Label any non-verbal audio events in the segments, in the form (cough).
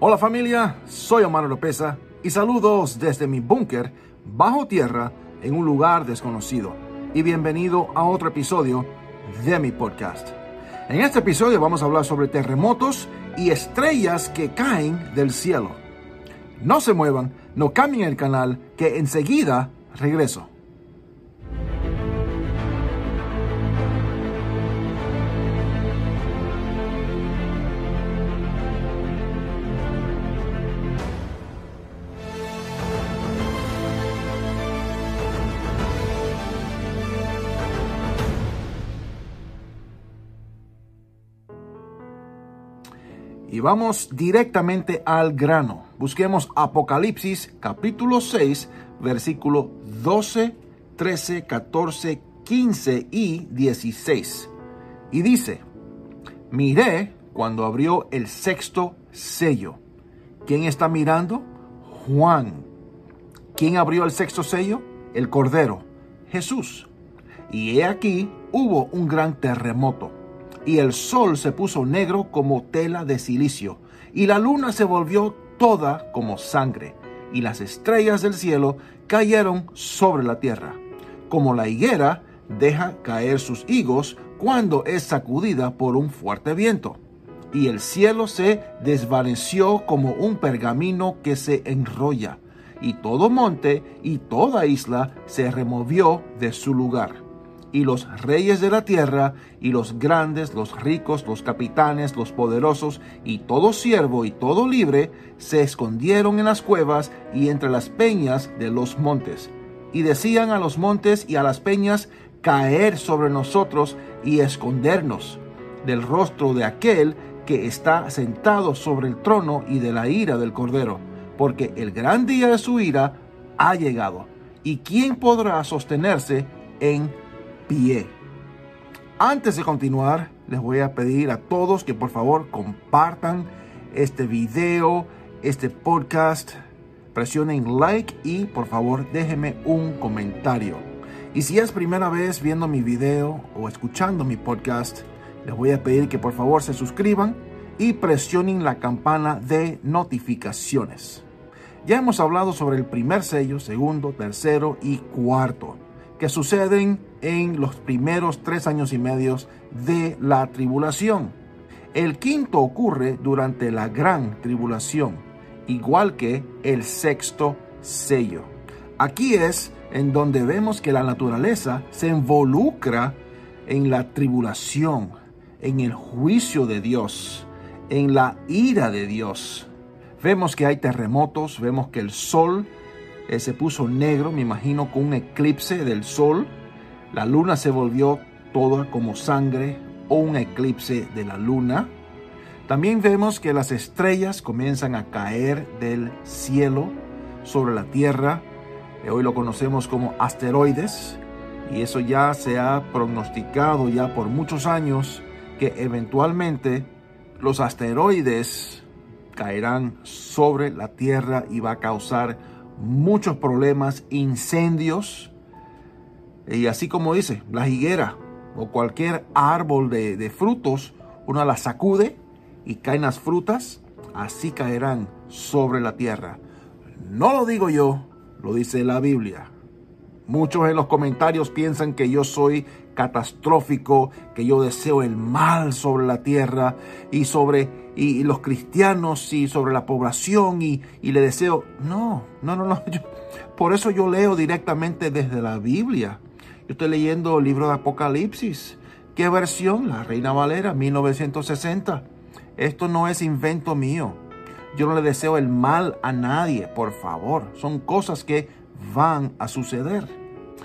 Hola familia, soy Omar Oropesa y saludos desde mi búnker bajo tierra en un lugar desconocido. Y bienvenido a otro episodio de mi podcast. En este episodio vamos a hablar sobre terremotos y estrellas que caen del cielo. No se muevan, no cambien el canal, que enseguida regreso. Y vamos directamente al grano. Busquemos Apocalipsis capítulo 6, versículo 12, 13, 14, 15 y 16. Y dice, miré cuando abrió el sexto sello. ¿Quién está mirando? Juan. ¿Quién abrió el sexto sello? El Cordero, Jesús. Y he aquí hubo un gran terremoto y el sol se puso negro como tela de silicio, y la luna se volvió toda como sangre, y las estrellas del cielo cayeron sobre la tierra, como la higuera deja caer sus higos cuando es sacudida por un fuerte viento. Y el cielo se desvaneció como un pergamino que se enrolla, y todo monte y toda isla se removió de su lugar y los reyes de la tierra, y los grandes, los ricos, los capitanes, los poderosos, y todo siervo y todo libre, se escondieron en las cuevas y entre las peñas de los montes. Y decían a los montes y a las peñas, caer sobre nosotros y escondernos del rostro de aquel que está sentado sobre el trono y de la ira del Cordero, porque el gran día de su ira ha llegado. ¿Y quién podrá sostenerse en pie. Antes de continuar, les voy a pedir a todos que por favor compartan este video, este podcast, presionen like y por favor déjenme un comentario. Y si es primera vez viendo mi video o escuchando mi podcast, les voy a pedir que por favor se suscriban y presionen la campana de notificaciones. Ya hemos hablado sobre el primer sello, segundo, tercero y cuarto que suceden en los primeros tres años y medios de la tribulación. El quinto ocurre durante la gran tribulación, igual que el sexto sello. Aquí es en donde vemos que la naturaleza se involucra en la tribulación, en el juicio de Dios, en la ira de Dios. Vemos que hay terremotos, vemos que el sol eh, se puso negro, me imagino, con un eclipse del sol. La luna se volvió toda como sangre o un eclipse de la luna. También vemos que las estrellas comienzan a caer del cielo sobre la Tierra. Eh, hoy lo conocemos como asteroides. Y eso ya se ha pronosticado ya por muchos años que eventualmente los asteroides caerán sobre la Tierra y va a causar muchos problemas, incendios. Y así como dice, la higuera o cualquier árbol de, frutos, uno la sacude y caen las frutas, así caerán sobre la tierra. No lo digo yo, lo dice la Biblia. Muchos en los comentarios piensan que yo soy catastrófico, que yo deseo el mal sobre la tierra y sobre y, los cristianos y sobre la población y, le deseo. No, no, no, no. (laughs) por eso yo leo directamente desde la Biblia. Yo estoy leyendo el libro de Apocalipsis. ¿Qué versión? La Reina Valera, 1960. Esto no es invento mío. Yo no le deseo el mal a nadie, por favor. Son cosas que van a suceder.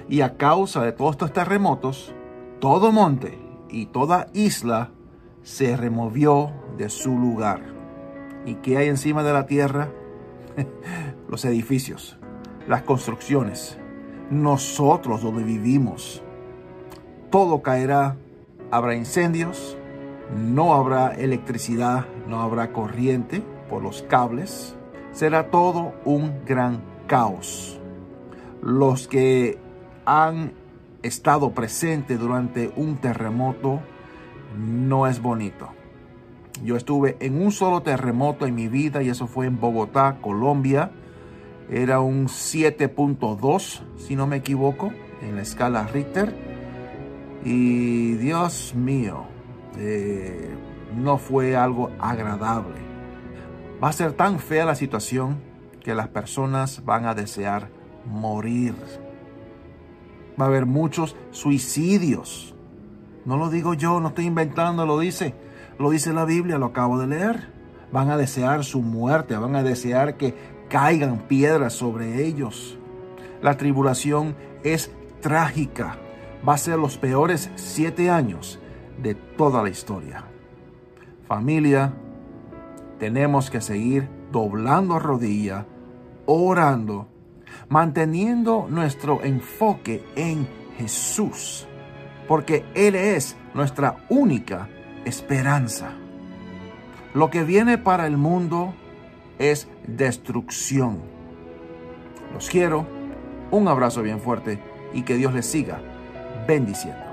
Y a causa de todos estos terremotos, todo monte y toda isla se removió de su lugar. ¿Y qué hay encima de la tierra? (laughs) Los edificios, las construcciones, nosotros donde vivimos. Todo caerá, habrá incendios, no habrá electricidad, no habrá corriente por los cables. Será todo un gran caos. Los que han estado presentes durante un terremoto no es bonito. Yo estuve en un solo terremoto en mi vida y eso fue en Bogotá, Colombia. Era un 7.2, si no me equivoco, en la escala Richter. Y Dios mío, eh, no fue algo agradable. Va a ser tan fea la situación que las personas van a desear morir. Va a haber muchos suicidios. No lo digo yo, no estoy inventando, lo dice. Lo dice la Biblia, lo acabo de leer. Van a desear su muerte, van a desear que caigan piedras sobre ellos. La tribulación es trágica. Va a ser los peores siete años de toda la historia. Familia, tenemos que seguir doblando rodilla, orando, manteniendo nuestro enfoque en Jesús, porque Él es nuestra única esperanza. Lo que viene para el mundo es destrucción. Los quiero, un abrazo bien fuerte y que Dios les siga bendiciendo.